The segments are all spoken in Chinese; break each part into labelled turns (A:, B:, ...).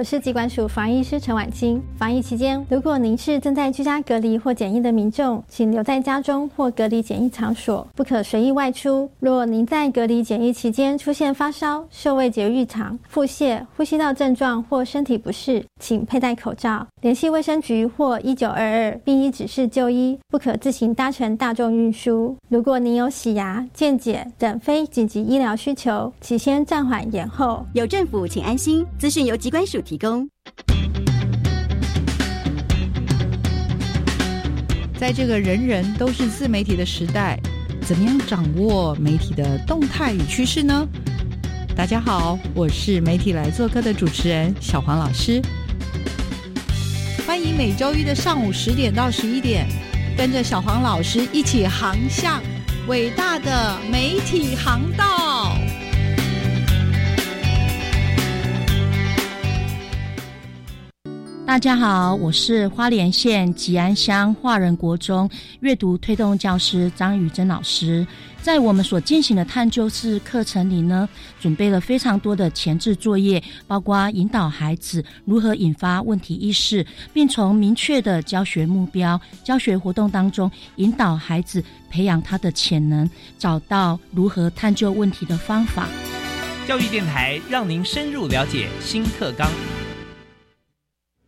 A: 我是疾管署防疫师陈婉清。防疫期间，如果您是正在居家隔离或检疫的民众，请留在家中或隔离检疫场所，不可随意外出。若您在隔离检疫期间出现发烧、嗅味觉异常、腹泻、呼吸道症状或身体不适，请佩戴口罩，联系卫生局或一九二二，并依指示就医，不可自行搭乘大众运输。如果您有洗牙、健检等非紧急医疗需求，请先暂缓延后。
B: 有政府，请安心。资讯由疾管署提供。
C: 在这个人人都是自媒体的时代，怎么样掌握媒体的动态与趋势呢？大家好，我是媒体来做客的主持人小黄老师，欢迎每周一的上午十点到十一点，跟着小黄老师一起航向伟大的媒体航道。大家好，我是花莲县吉安乡华人国中阅读推动教师张宇珍老师。在我们所进行的探究式课程里呢，准备了非常多的前置作业，包括引导孩子如何引发问题意识，并从明确的教学目标、教学活动当中引导孩子培养他的潜能，找到如何探究问题的方法。
D: 教育电台让您深入了解新课纲。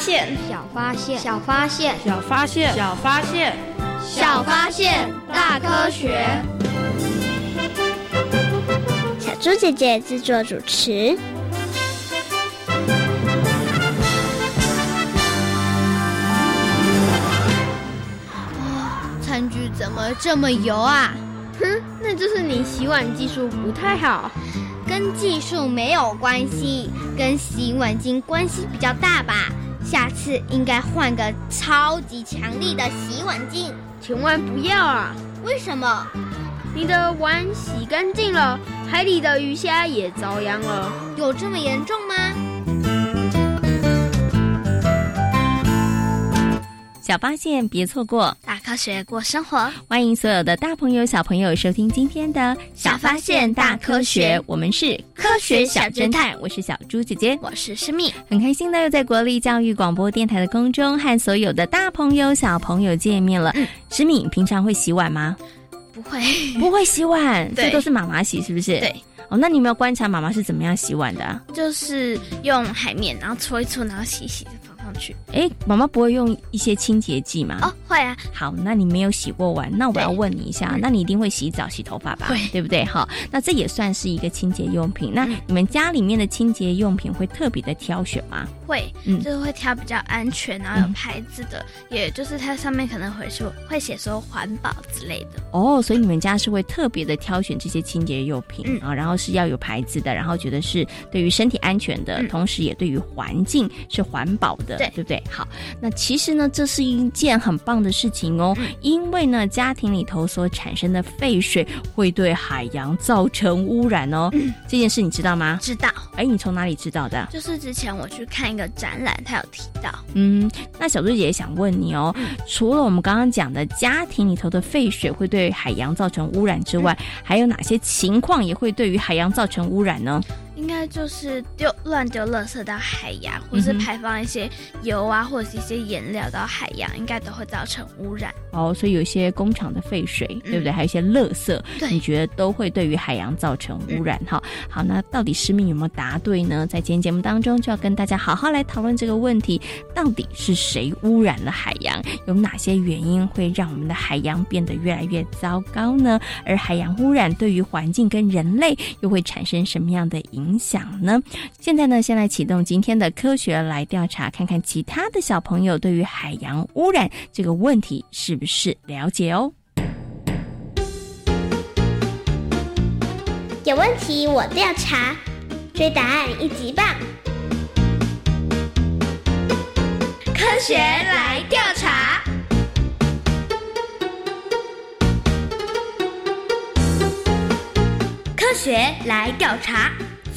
E: 小发现，
F: 小发现，
E: 小发现，
G: 小发现，
H: 小发现，
I: 小发现，大科学。
J: 小猪姐姐制作主持。
I: 餐具怎么这么油啊？
F: 哼，那就是你洗碗技术不太好。
K: 跟技术没有关系，跟洗碗巾关系比较大吧。下次应该换个超级强力的洗碗巾。
F: 千万不要啊！
K: 为什么？
F: 你的碗洗干净了，海里的鱼虾也遭殃了。
K: 有这么严重吗？
L: 小发现，别错过
I: 大科学过生活。
L: 欢迎所有的大朋友、小朋友收听今天的《
I: 小发现大科学》，
L: 我们是科学小侦探。我是小猪姐姐，
I: 我是诗密，
L: 很开心的又在国立教育广播电台的空中和所有的大朋友、小朋友见面了。诗密，平常会洗碗吗？
I: 不会，
L: 不会洗碗，这都是妈妈洗，是不是？
I: 对。
L: 哦，那你有没有观察妈妈是怎么样洗碗的？
I: 就是用海绵，然后搓一搓，然后洗洗。去
L: 哎，妈妈不会用一些清洁剂吗？
I: 哦，会啊。
L: 好，那你没有洗过碗，那我要问你一下，那你一定会洗澡、洗头发吧？
I: 会，
L: 对不对？好，那这也算是一个清洁用品。那你们家里面的清洁用品会特别的挑选吗？
I: 会，嗯，就是会挑比较安全，然后有牌子的，也就是它上面可能会说会写说环保之类的。
L: 哦，所以你们家是会特别的挑选这些清洁用品啊，然后是要有牌子的，然后觉得是对于身体安全的，同时也对于环境是环保的，对对不对？好。那其实呢，这是一件很棒的事情哦，因为呢，家庭里头所产生的废水会对海洋造成污染哦。这件事你知道吗？
I: 知道。
L: 哎，你从哪里知道的？
I: 就是之前我去看一个展览，他有提到。
L: 嗯，那小猪姐姐想问你哦，除了我们刚刚讲的家庭里头的废水会对海洋造成污染之外，还有哪些情况也会对于海洋造成污染呢？
I: 应该就是丢乱丢垃圾到海洋，或是排放一些油啊，或者是一些颜料到海洋，应该都会造成污染。
L: 哦，所以有些工厂的废水，对不对？还有一些垃圾，你觉得都会对于海洋造成污染？哈，好，那到底诗敏有没有答对呢？在今天节目当中，就要跟大家好好来讨论这个问题：到底是谁污染了海洋？有哪些原因会让我们的海洋变得越来越糟糕呢？而海洋污染对于环境跟人类又会产生什么样的影影响呢？现在呢，先来启动今天的科学来调查，看看其他的小朋友对于海洋污染这个问题是不是了解哦。
J: 有问题我调查，追答案一级棒！
E: 科学来调查。科学来调查，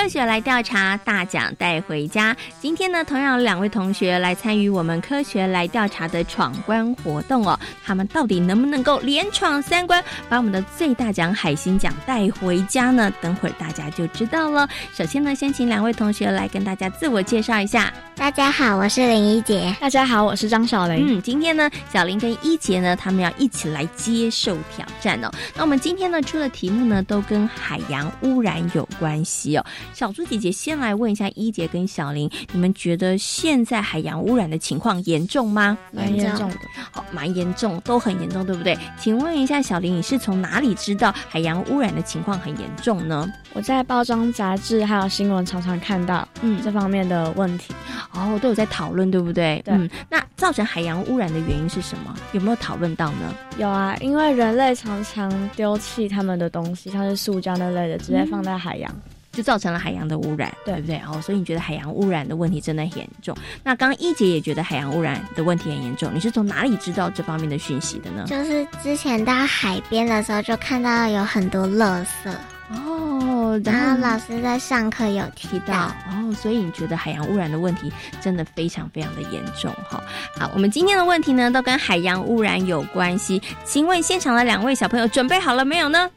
L: 科学来调查，大奖带回家。今天呢，同样有两位同学来参与我们科学来调查的闯关活动哦。他们到底能不能够连闯三关，把我们的最大奖海星奖带回家呢？等会儿大家就知道了。首先呢，先请两位同学来跟大家自我介绍一下。
J: 大家好，我是林一杰。
G: 大家好，我是张小林。
L: 嗯，今天呢，小林跟一杰呢，他们要一起来接受挑战哦。那我们今天呢，出的题目呢，都跟海洋污染有关系哦。小猪姐姐先来问一下一姐跟小林，你们觉得现在海洋污染的情况严重吗？
G: 蛮严重的，
L: 好，蛮严重，都很严重，对不对？请问一下小林，你是从哪里知道海洋污染的情况很严重呢？
G: 我在包装杂志还有新闻常常看到，嗯，这方面的问题，
L: 哦，都有在讨论，对不对？
G: 对。嗯，
L: 那造成海洋污染的原因是什么？有没有讨论到呢？
G: 有啊，因为人类常常丢弃他们的东西，像是塑胶那类的，直接放在海洋。
L: 就造成了海洋的污染，对不对？哦，所以你觉得海洋污染的问题真的很严重？那刚刚一姐也觉得海洋污染的问题很严重，你是从哪里知道这方面的讯息的呢？
J: 就是之前到海边的时候，就看到有很多垃圾
L: 哦，
J: 然后老师在上课有提到
L: 哦，所以你觉得海洋污染的问题真的非常非常的严重哈？好，我们今天的问题呢，都跟海洋污染有关系，请问现场的两位小朋友准备好了没有呢？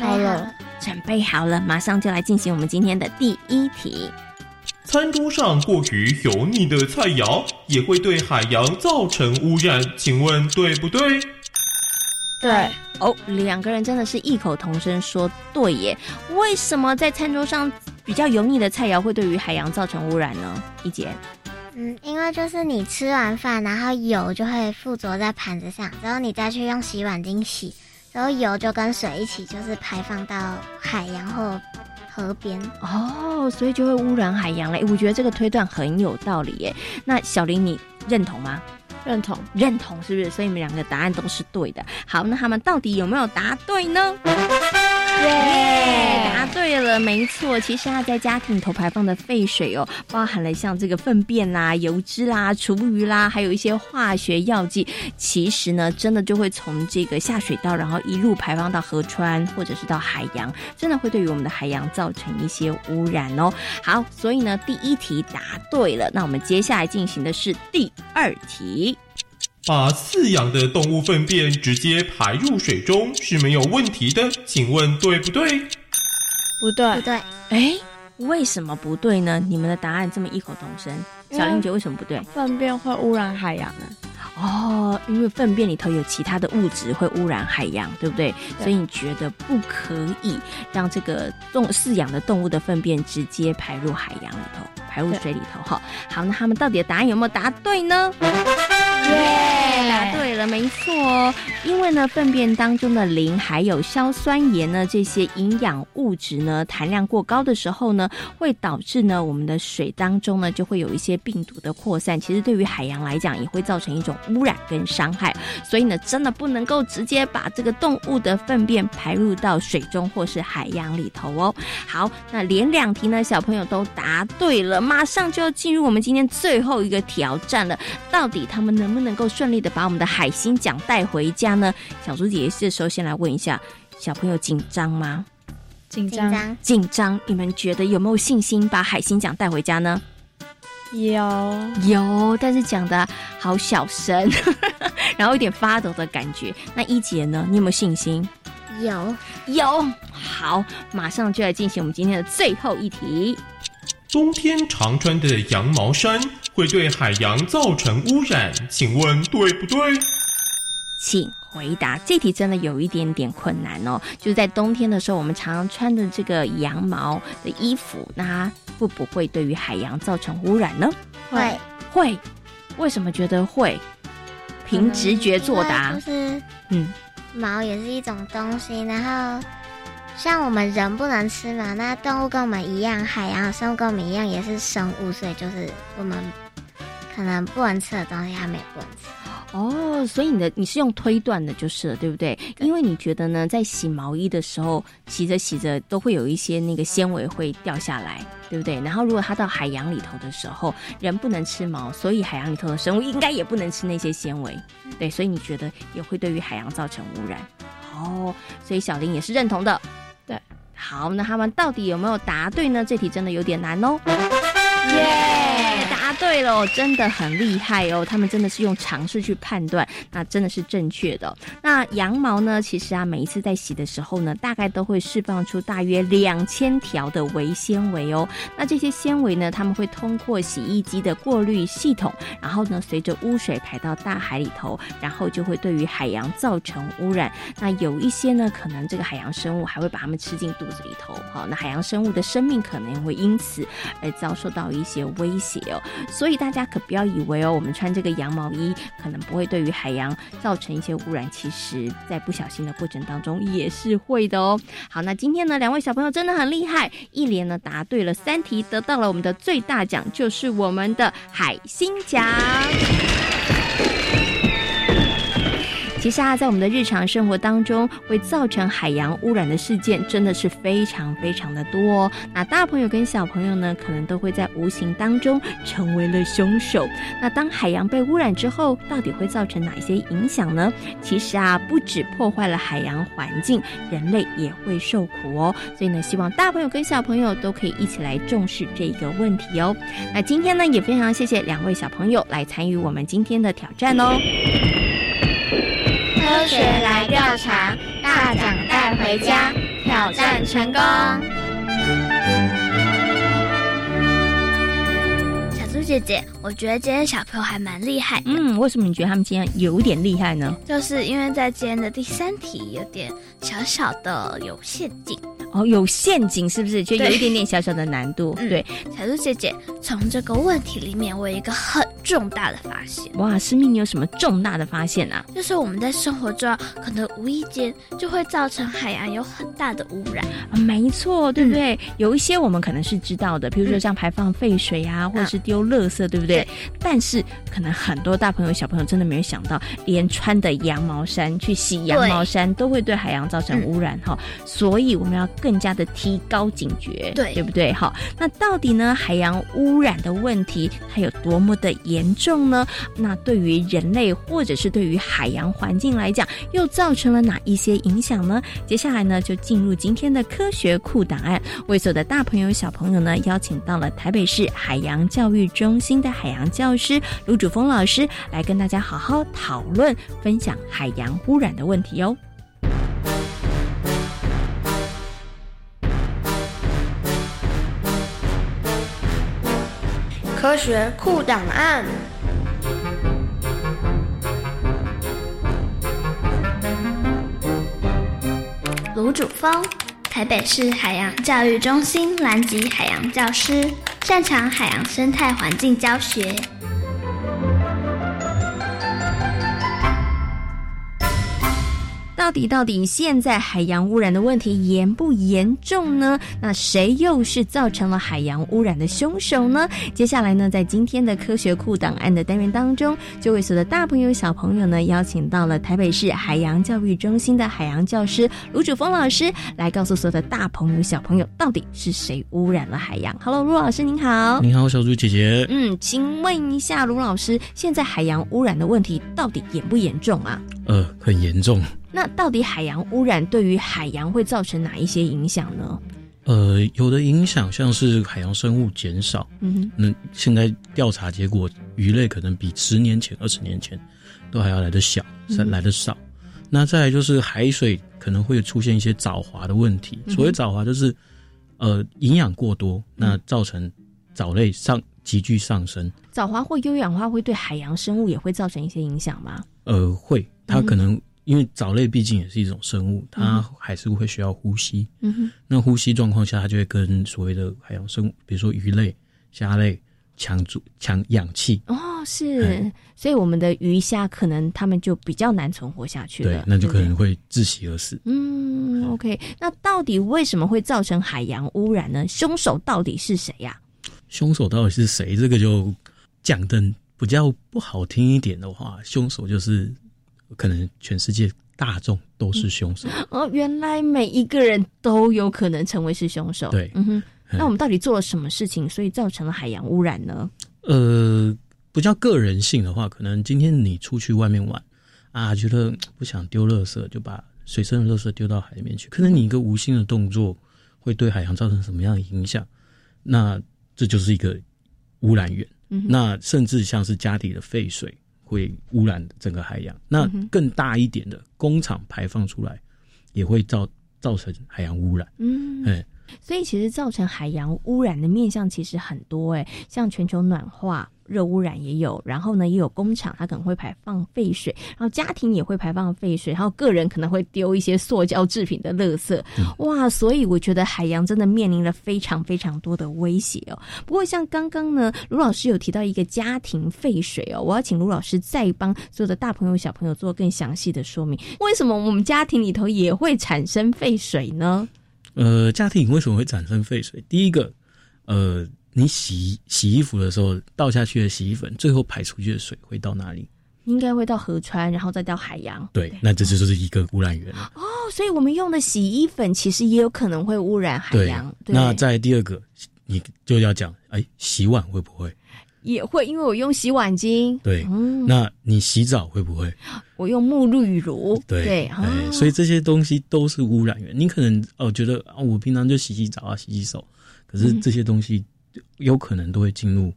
J: 好了。
L: 准备好了，马上就来进行我们今天的第一题。
H: 餐桌上过于油腻的菜肴也会对海洋造成污染，请问对不对？
G: 对。
L: 哦，两个人真的是异口同声说对耶。为什么在餐桌上比较油腻的菜肴会对于海洋造成污染呢？一姐。
J: 嗯，因为就是你吃完饭，然后油就会附着在盘子上，然后你再去用洗碗巾洗。然后油就跟水一起，就是排放到海洋或河边
L: 哦，所以就会污染海洋了。我觉得这个推断很有道理耶。那小林，你认同吗？
G: 认同，
L: 认同，是不是？所以你们两个答案都是对的。好，那他们到底有没有答对呢？耶，答对了，没错。其实它在家庭头排放的废水哦，包含了像这个粪便啦、油脂啦、厨余啦，还有一些化学药剂。其实呢，真的就会从这个下水道，然后一路排放到河川或者是到海洋，真的会对于我们的海洋造成一些污染哦。好，所以呢，第一题答对了。那我们接下来进行的是第二题。
H: 把饲养的动物粪便直接排入水中是没有问题的，请问对不对？
G: 不对，
J: 不对。
L: 哎，为什么不对呢？你们的答案这么异口同声，小玲姐为什么不对？
G: 粪便会污染海洋呢？
L: 哦，因为粪便里头有其他的物质会污染海洋，对不对？所以你觉得不可以让这个动饲养的动物的粪便直接排入海洋里头，排入水里头？哈，好，那他们到底的答案有没有答对呢？耶，答对了，没错哦，因为呢，粪便当中的磷还有硝酸盐呢，这些营养物质呢，含量过高的时候呢，会导致呢，我们的水当中呢，就会有一些病毒的扩散。其实对于海洋来讲，也会造成一种污染跟伤害。所以呢，真的不能够直接把这个动物的粪便排入到水中或是海洋里头哦。好，那连两题呢，小朋友都答对了，马上就要进入我们今天最后一个挑战了。到底他们能不能够顺利的把我们的海星奖带回家呢？小猪姐姐这时候先来问一下小朋友，紧张吗？
G: 紧张，
L: 紧张。你们觉得有没有信心把海星奖带回家呢？
G: 有，
L: 有，但是讲的好小声，然后有点发抖的感觉。那一姐呢？你有没有信心？
J: 有，
L: 有。好，马上就来进行我们今天的最后一题。
H: 冬天常穿的羊毛衫会对海洋造成污染，请问对不对？
L: 请回答。这题真的有一点点困难哦。就是在冬天的时候，我们常常穿的这个羊毛的衣服，那会不会对于海洋造成污染呢？
J: 会，
L: 会。为什么觉得会？凭直觉作答。
J: 就是，嗯，毛也是一种东西，然后。像我们人不能吃嘛，那动物跟我们一样，海洋生物跟我们一样也是生物，所以就是我们可能不能吃的东西，它们也不能吃。
L: 哦，所以你的你是用推断的，就是了，对不对？因为你觉得呢，在洗毛衣的时候，洗着洗着都会有一些那个纤维会掉下来，对不对？然后如果它到海洋里头的时候，人不能吃毛，所以海洋里头的生物应该也不能吃那些纤维，对，所以你觉得也会对于海洋造成污染。哦，所以小林也是认同的。
G: 对，
L: 好，那他们到底有没有答对呢？这题真的有点难哦。耶，对了，真的很厉害哦！他们真的是用尝试去判断，那真的是正确的。那羊毛呢？其实啊，每一次在洗的时候呢，大概都会释放出大约两千条的微纤维哦。那这些纤维呢，他们会通过洗衣机的过滤系统，然后呢，随着污水排到大海里头，然后就会对于海洋造成污染。那有一些呢，可能这个海洋生物还会把它们吃进肚子里头，好，那海洋生物的生命可能会因此而遭受到一些威胁哦。所以大家可不要以为哦，我们穿这个羊毛衣可能不会对于海洋造成一些污染，其实在不小心的过程当中也是会的哦。好，那今天呢，两位小朋友真的很厉害，一连呢答对了三题，得到了我们的最大奖，就是我们的海星奖。其实啊，在我们的日常生活当中，会造成海洋污染的事件真的是非常非常的多哦。那大朋友跟小朋友呢，可能都会在无形当中成为了凶手。那当海洋被污染之后，到底会造成哪些影响呢？其实啊，不止破坏了海洋环境，人类也会受苦哦。所以呢，希望大朋友跟小朋友都可以一起来重视这个问题哦。那今天呢，也非常谢谢两位小朋友来参与我们今天的挑战哦。
K: 科学来调查，大奖带回家，挑战成功。
I: 姐姐，我觉得今天小朋友还蛮厉害。
L: 嗯，为什么你觉得他们今天有点厉害呢？
I: 就是因为在今天的第三题有点小小的有陷阱。
L: 哦，有陷阱是不是？就有一点点小小的难度。对，
I: 小猪姐姐，从这个问题里面，我有一个很重大的发现。
L: 哇，师妹，你有什么重大的发现啊？
I: 就是我们在生活中，可能无意间就会造成海洋有很大的污染。
L: 啊，没错，对不对？有一些我们可能是知道的，比如说像排放废水啊，或者是丢垃圾，对不对？但是可能很多大朋友、小朋友真的没有想到，连穿的羊毛衫去洗羊毛衫，都会对海洋造成污染哈。所以我们要。更加的提高警觉，
I: 对
L: 对不对？哈，那到底呢？海洋污染的问题它有多么的严重呢？那对于人类或者是对于海洋环境来讲，又造成了哪一些影响呢？接下来呢，就进入今天的科学库档案，为所有的大朋友小朋友呢，邀请到了台北市海洋教育中心的海洋教师卢主峰老师，来跟大家好好讨论、分享海洋污染的问题哦。
F: 科学库档案。
E: 卢主峰，台北市海洋教育中心南极海洋教师，擅长海洋生态环境教学。
L: 到底到底现在海洋污染的问题严不严重呢？那谁又是造成了海洋污染的凶手呢？接下来呢，在今天的科学库档案的单元当中，就为所有的大朋友小朋友呢，邀请到了台北市海洋教育中心的海洋教师卢主峰老师，来告诉所有的大朋友小朋友，到底是谁污染了海洋？Hello，卢老师您好。
M: 你好，小猪姐姐。
L: 嗯，请问一下卢老师，现在海洋污染的问题到底严不严重啊？
M: 呃，很严重。
L: 那到底海洋污染对于海洋会造成哪一些影响呢？
M: 呃，有的影响像是海洋生物减少，
L: 嗯，
M: 那现在调查结果，鱼类可能比十年前、二十年前都还要来得小，来得少。那再来就是海水可能会出现一些藻华的问题。所谓藻华，就是呃营养过多，那造成藻类上急剧上升。
L: 藻华或优氧化会对海洋生物也会造成一些影响吗？
M: 呃，会，它可能。因为藻类毕竟也是一种生物，它还是会需要呼吸。
L: 嗯哼，
M: 那呼吸状况下，它就会跟所谓的海洋生物，比如说鱼类、虾类抢住抢氧气。
L: 哦，是，所以我们的鱼虾可能它们就比较难存活下去了。
M: 对，那就可能会窒息而死。
L: 嗯，OK，那到底为什么会造成海洋污染呢？凶手到底是谁呀？
M: 凶手到底是谁？这个就讲的比较不好听一点的话，凶手就是。可能全世界大众都是凶手
L: 哦，原来每一个人都有可能成为是凶手。
M: 对，
L: 嗯哼，那我们到底做了什么事情，所以造成了海洋污染呢？
M: 呃，不叫个人性的话，可能今天你出去外面玩啊，觉得不想丢垃圾，就把随身的垃圾丢到海里面去。可能你一个无心的动作会对海洋造成什么样的影响？那这就是一个污染源。那甚至像是家里的废水。会污染整个海洋，那更大一点的工厂排放出来，也会造造成海洋污染。
L: 嗯，哎，所以其实造成海洋污染的面向其实很多，哎，像全球暖化。热污染也有，然后呢，也有工厂，它可能会排放废水，然后家庭也会排放废水，然后个人可能会丢一些塑胶制品的垃圾，哇！所以我觉得海洋真的面临了非常非常多的威胁哦。不过像刚刚呢，卢老师有提到一个家庭废水哦，我要请卢老师再帮所有的大朋友小朋友做更详细的说明，为什么我们家庭里头也会产生废水呢？
M: 呃，家庭为什么会产生废水？第一个，呃。你洗洗衣服的时候倒下去的洗衣粉，最后排出去的水会到哪里？
L: 应该会到河川，然后再到海洋。
M: 对，那这就是一个污染源
L: 了。哦，所以我们用的洗衣粉其实也有可能会污染海洋。
M: 对那在第二个，你就要讲，哎，洗碗会不会？
L: 也会，因为我用洗碗巾。
M: 对，那你洗澡会不会？
L: 我用沐浴乳。
M: 对，哎，所以这些东西都是污染源。你可能哦觉得啊，我平常就洗洗澡啊，洗洗手，可是这些东西。有可能都会进入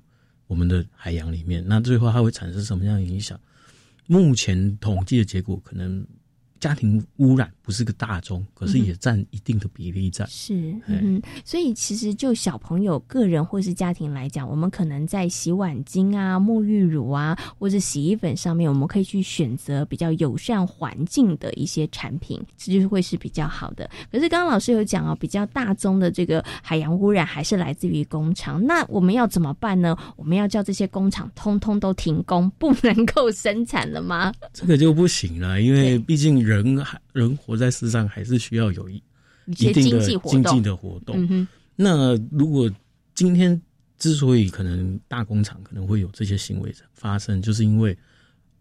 M: 我们的海洋里面，那最后它会产生什么样的影响？目前统计的结果可能。家庭污染不是个大宗，可是也占一定的比例在。
L: 是，嗯，所以其实就小朋友个人或是家庭来讲，我们可能在洗碗巾啊、沐浴乳啊，或者洗衣粉上面，我们可以去选择比较友善环境的一些产品，这就是会是比较好的。可是刚刚老师有讲哦，比较大宗的这个海洋污染还是来自于工厂，那我们要怎么办呢？我们要叫这些工厂通通都停工，不能够生产了吗？
M: 这个就不行了，因为毕竟。人还人活在世上，还是需要有一一定的经济的活动。那如果今天之所以可能大工厂可能会有这些行为发生，就是因为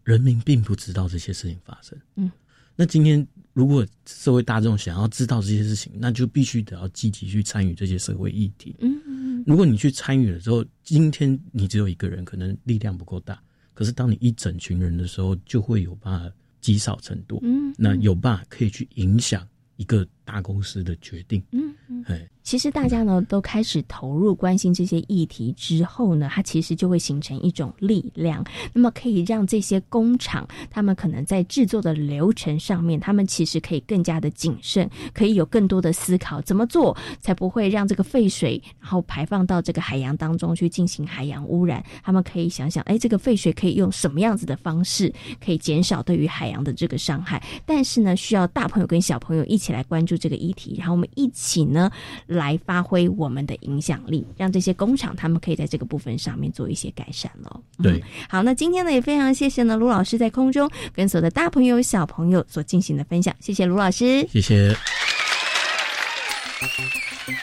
M: 人民并不知道这些事情发生。
L: 嗯，
M: 那今天如果社会大众想要知道这些事情，那就必须得要积极去参与这些社会议题。
L: 嗯嗯，
M: 如果你去参与了之后，今天你只有一个人，可能力量不够大。可是当你一整群人的时候，就会有办法。积少成多，
L: 嗯，
M: 那有办法可以去影响一个大公司的决定，
L: 嗯嗯，哎。其实大家呢都开始投入关心这些议题之后呢，它其实就会形成一种力量，那么可以让这些工厂，他们可能在制作的流程上面，他们其实可以更加的谨慎，可以有更多的思考，怎么做才不会让这个废水然后排放到这个海洋当中去进行海洋污染？他们可以想想，哎，这个废水可以用什么样子的方式可以减少对于海洋的这个伤害？但是呢，需要大朋友跟小朋友一起来关注这个议题，然后我们一起呢。来发挥我们的影响力，让这些工厂他们可以在这个部分上面做一些改善了。
M: 对，
L: 好，那今天呢也非常谢谢呢卢老师在空中跟所有的大朋友小朋友所进行的分享，谢谢卢老师，
M: 谢谢。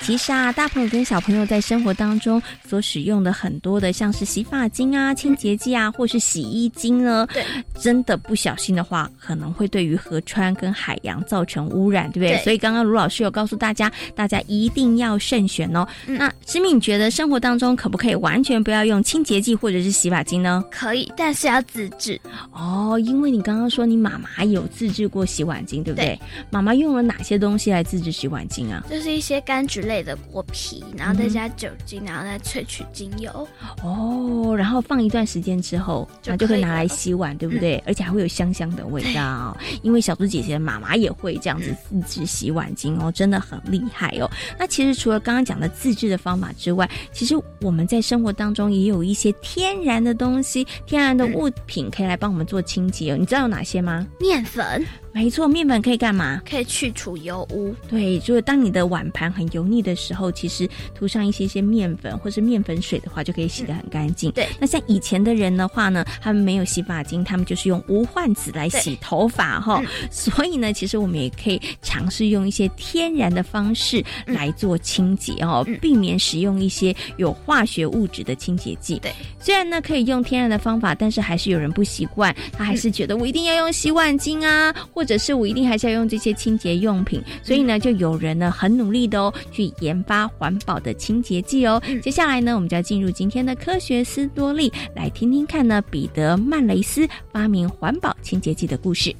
L: 其实啊，大朋友跟小朋友在生活当中所使用的很多的，像是洗发精啊、清洁剂啊，或是洗衣精呢，
I: 对，
L: 真的不小心的话，可能会对于河川跟海洋造成污染，对不对？
I: 对
L: 所以刚刚卢老师有告诉大家，大家一定要慎选哦。那诗敏觉得生活当中可不可以完全不要用清洁剂或者是洗发精呢？
I: 可以，但是要自制。
L: 哦，因为你刚刚说你妈妈有自制过洗碗巾，对不对？
I: 对
L: 妈妈用了哪些东西来自制洗碗巾啊？
I: 就是一些柑橘类的果皮，然后再加酒精，然后再萃取精油。
L: 哦，然后放一段时间之后，
I: 就
L: 那就会拿来
I: 可以了
L: 洗碗，对不对？而且还会有香香的味道。因为小猪姐姐的妈妈也会这样子自制洗碗巾哦，真的很厉害哦。那其实除了刚刚讲的自制的方法之外，其实我们在生活当中也有一些天然的东西、天然的物品可以来帮我们做清洁哦。你知道有哪些吗？
I: 面粉
L: 没错，面粉可以干嘛？
I: 可以去除油污。
L: 对，就是当你的碗盘很油腻的时候，其实涂上一些些面粉或是面粉水的话，就可以洗得很干净。
I: 对，
L: 那像以前的人的话呢，他们没有洗发精，他们就是用无患子来洗头发哈。所以呢，其实我们也可以尝试用一些天然的方式来做清洁哦，避免使用一些有化学物质的清洁剂。
I: 对，
L: 虽然呢可以用天然的方法，但是还是有人不习惯，他还是觉得我一定要用洗碗巾啊，或者是我一定还是要用这些清洁用品。所以呢，就有人呢很努力的哦，去研发环保的清洁剂哦。接下来呢，我们就要进入今天的科学斯多利，来听听看呢彼得曼雷斯发明环保清洁剂的故事。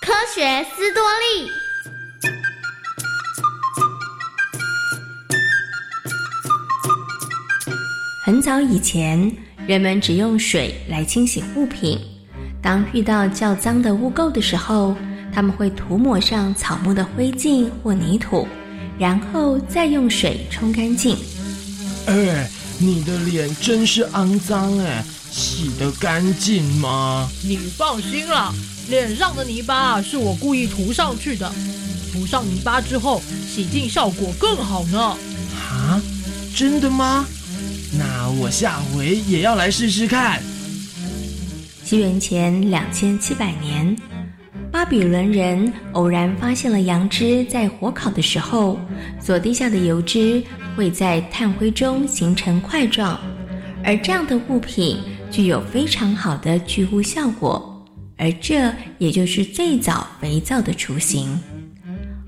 K: 科学斯多利。
L: 很早以前，人们只用水来清洗物品。当遇到较脏的污垢的时候，他们会涂抹上草木的灰烬或泥土，然后再用水冲干净。
N: 哎，你的脸真是肮脏哎，洗得干净吗？
O: 你放心啦，脸上的泥巴啊是我故意涂上去的，涂上泥巴之后，洗净效果更好呢。
N: 啊，真的吗？那我下回也要来试试看。
L: 西元前两千七百年，巴比伦人偶然发现了羊脂在火烤的时候，所滴下的油脂会在炭灰中形成块状，而这样的物品具有非常好的去污效果，而这也就是最早肥皂的雏形。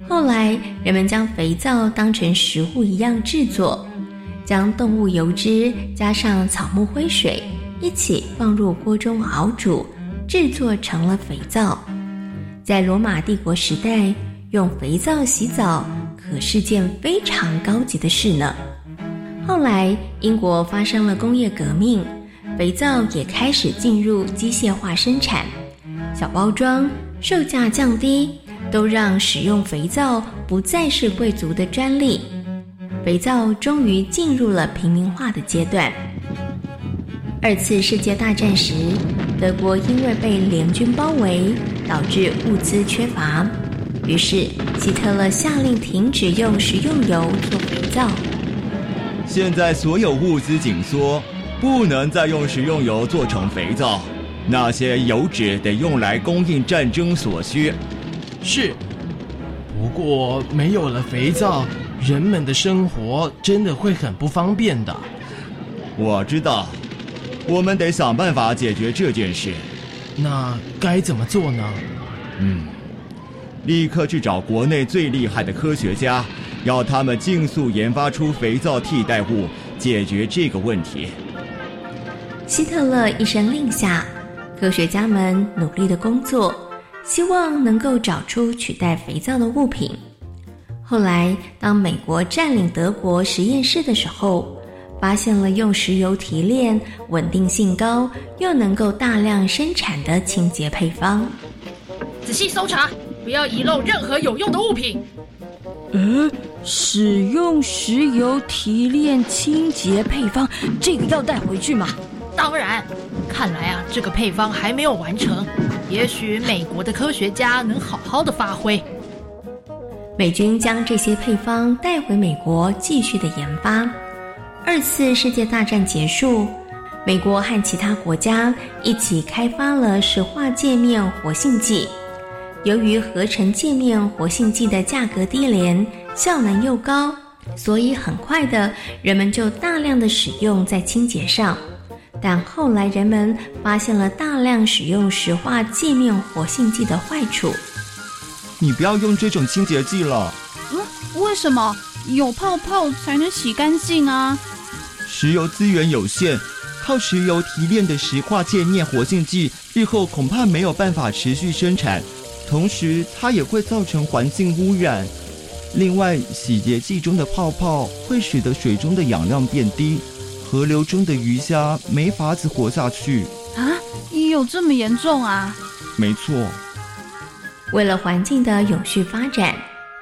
L: 后来，人们将肥皂当成食物一样制作，将动物油脂加上草木灰水。一起放入锅中熬煮，制作成了肥皂。在罗马帝国时代，用肥皂洗澡可是件非常高级的事呢。后来，英国发生了工业革命，肥皂也开始进入机械化生产，小包装、售价降低，都让使用肥皂不再是贵族的专利。肥皂终于进入了平民化的阶段。二次世界大战时，德国因为被联军包围，导致物资缺乏，于是希特勒下令停止用食用油做肥皂。
P: 现在所有物资紧缩，不能再用食用油做成肥皂，那些油脂得用来供应战争所需。
N: 是，不过没有了肥皂，人们的生活真的会很不方便的。
P: 我知道。我们得想办法解决这件事，
N: 那该怎么做呢？
P: 嗯，立刻去找国内最厉害的科学家，要他们尽速研发出肥皂替代物，解决这个问题。
L: 希特勒一声令下，科学家们努力的工作，希望能够找出取代肥皂的物品。后来，当美国占领德国实验室的时候。发现了用石油提炼、稳定性高又能够大量生产的清洁配方。
O: 仔细搜查，不要遗漏任何有用的物品。
Q: 嗯，使用石油提炼清洁配方，这个要带回去吗？
O: 当然。看来啊，这个配方还没有完成。
R: 也许美国的科学家能好好的发挥。
L: 美军将这些配方带回美国，继续的研发。二次世界大战结束，美国和其他国家一起开发了石化界面活性剂。由于合成界面活性剂的价格低廉，效能又高，所以很快的人们就大量的使用在清洁上。但后来人们发现了大量使用石化界面活性剂的坏处。
P: 你不要用这种清洁剂了。
S: 嗯，为什么？有泡泡才能洗干净啊。
P: 石油资源有限，靠石油提炼的石化界面活性剂，日后恐怕没有办法持续生产。同时，它也会造成环境污染。另外，洗洁剂中的泡泡会使得水中的氧量变低，河流中的鱼虾没法子活下去。
S: 啊，有这么严重啊？
P: 没错。
L: 为了环境的永续发展，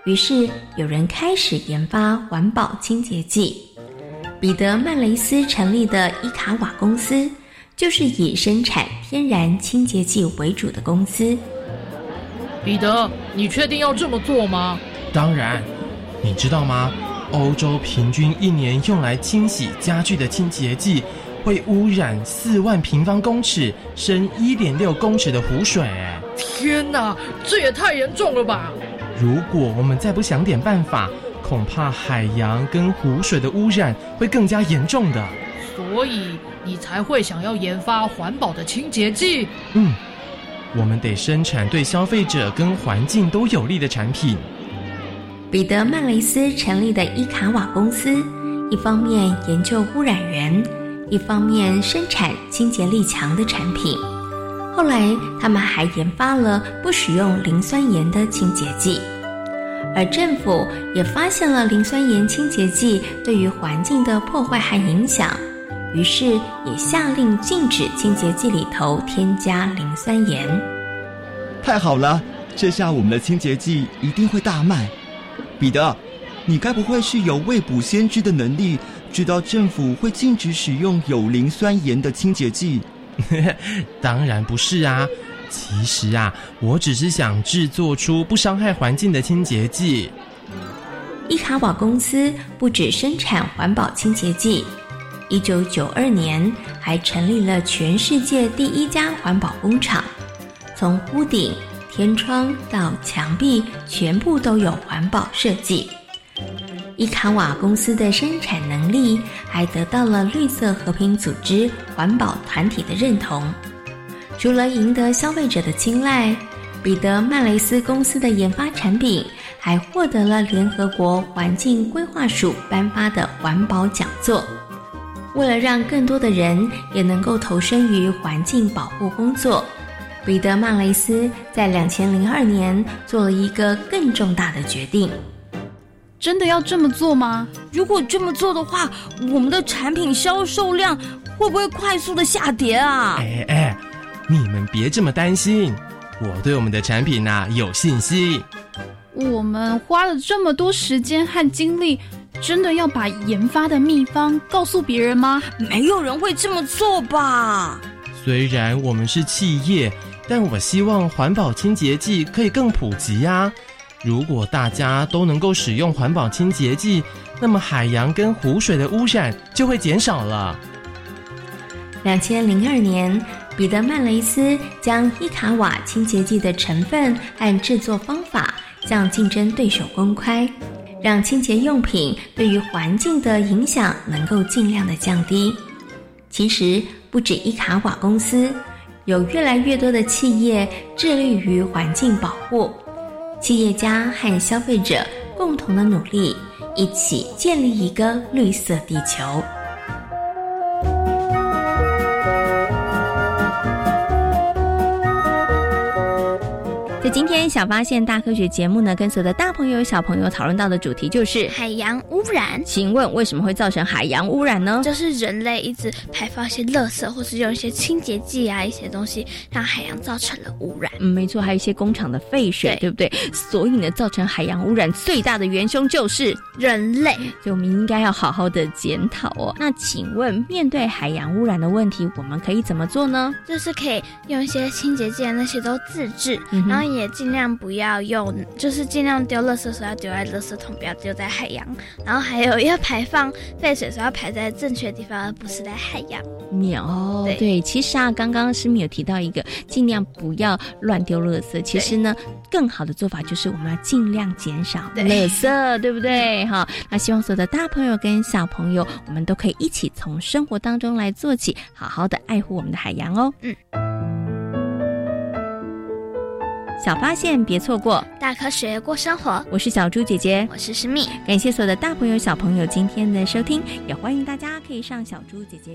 L: 于是有人开始研发环保清洁剂。彼得曼雷斯成立的伊卡瓦公司，就是以生产天然清洁剂为主的公司。
R: 彼得，你确定要这么做吗？
N: 当然。你知道吗？欧洲平均一年用来清洗家具的清洁剂，会污染四万平方公尺、深一点六公尺的湖水。
R: 天哪，这也太严重了吧！
N: 如果我们再不想点办法，恐怕海洋跟湖水的污染会更加严重的。
R: 所以你才会想要研发环保的清洁剂？
N: 嗯。我们得生产对消费者跟环境都有利的产品。
L: 彼得曼雷斯成立的伊卡瓦公司，一方面研究污染源，一方面生产清洁力强的产品。后来，他们还研发了不使用磷酸盐的清洁剂，而政府也发现了磷酸盐清洁剂对于环境的破坏和影响。于是也下令禁止清洁剂里头添加磷酸盐。
P: 太好了，这下我们的清洁剂一定会大卖。彼得，你该不会是有未卜先知的能力，知道政府会禁止使用有磷酸盐的清洁剂？
N: 当然不是啊，其实啊，我只是想制作出不伤害环境的清洁剂。
L: 伊卡瓦公司不止生产环保清洁剂。一九九二年，还成立了全世界第一家环保工厂，从屋顶、天窗到墙壁，全部都有环保设计。伊卡瓦公司的生产能力还得到了绿色和平组织环保团体的认同。除了赢得消费者的青睐，彼得曼雷斯公司的研发产品还获得了联合国环境规划署颁发的环保讲座。为了让更多的人也能够投身于环境保护工作，彼得曼雷斯在两千零二年做了一个更重大的决定。
S: 真的要这么做吗？
Q: 如果这么做的话，我们的产品销售量会不会快速的下跌啊？
N: 哎哎，你们别这么担心，我对我们的产品呐有信心。
S: 我们花了这么多时间和精力。真的要把研发的秘方告诉别人吗？
Q: 没有人会这么做吧。
N: 虽然我们是企业，但我希望环保清洁剂可以更普及呀。如果大家都能够使用环保清洁剂，那么海洋跟湖水的污染就会减少了。
L: 两千零二年，彼得曼雷斯将伊卡瓦清洁剂的成分和制作方法向竞争对手公开。让清洁用品对于环境的影响能够尽量的降低。其实不止伊卡瓦公司，有越来越多的企业致力于环境保护。企业家和消费者共同的努力，一起建立一个绿色地球。在今天小发现大科学节目呢，跟所有的大朋友小朋友讨论到的主题就是
I: 海洋污染。
L: 请问为什么会造成海洋污染呢？
I: 就是人类一直排放一些垃圾，或是用一些清洁剂啊一些东西，让海洋造成了污染。
L: 嗯，没错，还有一些工厂的废水，对不对？所以呢，造成海洋污染最大的元凶就是
I: 人类，
L: 所以我们应该要好好的检讨哦。那请问，面对海洋污染的问题，我们可以怎么做呢？
I: 就是可以用一些清洁剂啊，那些都自制，
L: 嗯
I: 然后也尽量不要用，就是尽量丢垃圾的时候要丢在垃圾桶，不要丢在海洋。然后还有要排放废水的时候要排在正确的地方，而不是在海洋。
L: 秒哦，
I: 对
L: 对，其实啊，刚刚是没有提到一个，尽量不要乱丢垃圾。其实呢，更好的做法就是我们要尽量减少垃圾，对不对？哈，那希望所有的大朋友跟小朋友，我们都可以一起从生活当中来做起，好好的爱护我们的海洋哦。
I: 嗯。
L: 小发现，别错过
I: 大科学过生活。
L: 我是小猪姐姐，
I: 我是诗蜜。
L: 感谢所有的大朋友、小朋友今天的收听，也欢迎大家可以上小猪姐姐。